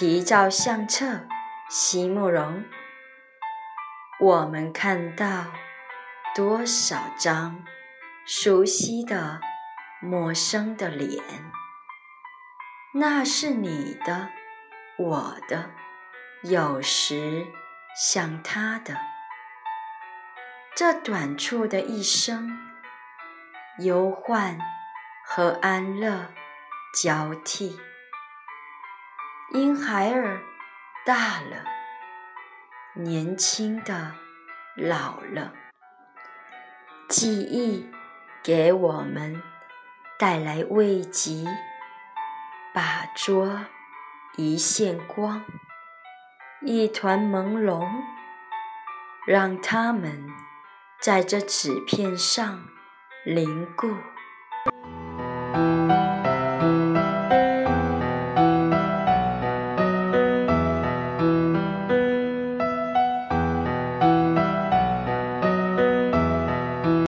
题照相册，席慕容。我们看到多少张熟悉的、陌生的脸？那是你的，我的，有时像他的。这短促的一生，忧患和安乐交替。因孩儿大了，年轻的老了，记忆给我们带来慰藉，把捉一线光，一团朦胧，让它们在这纸片上凝固。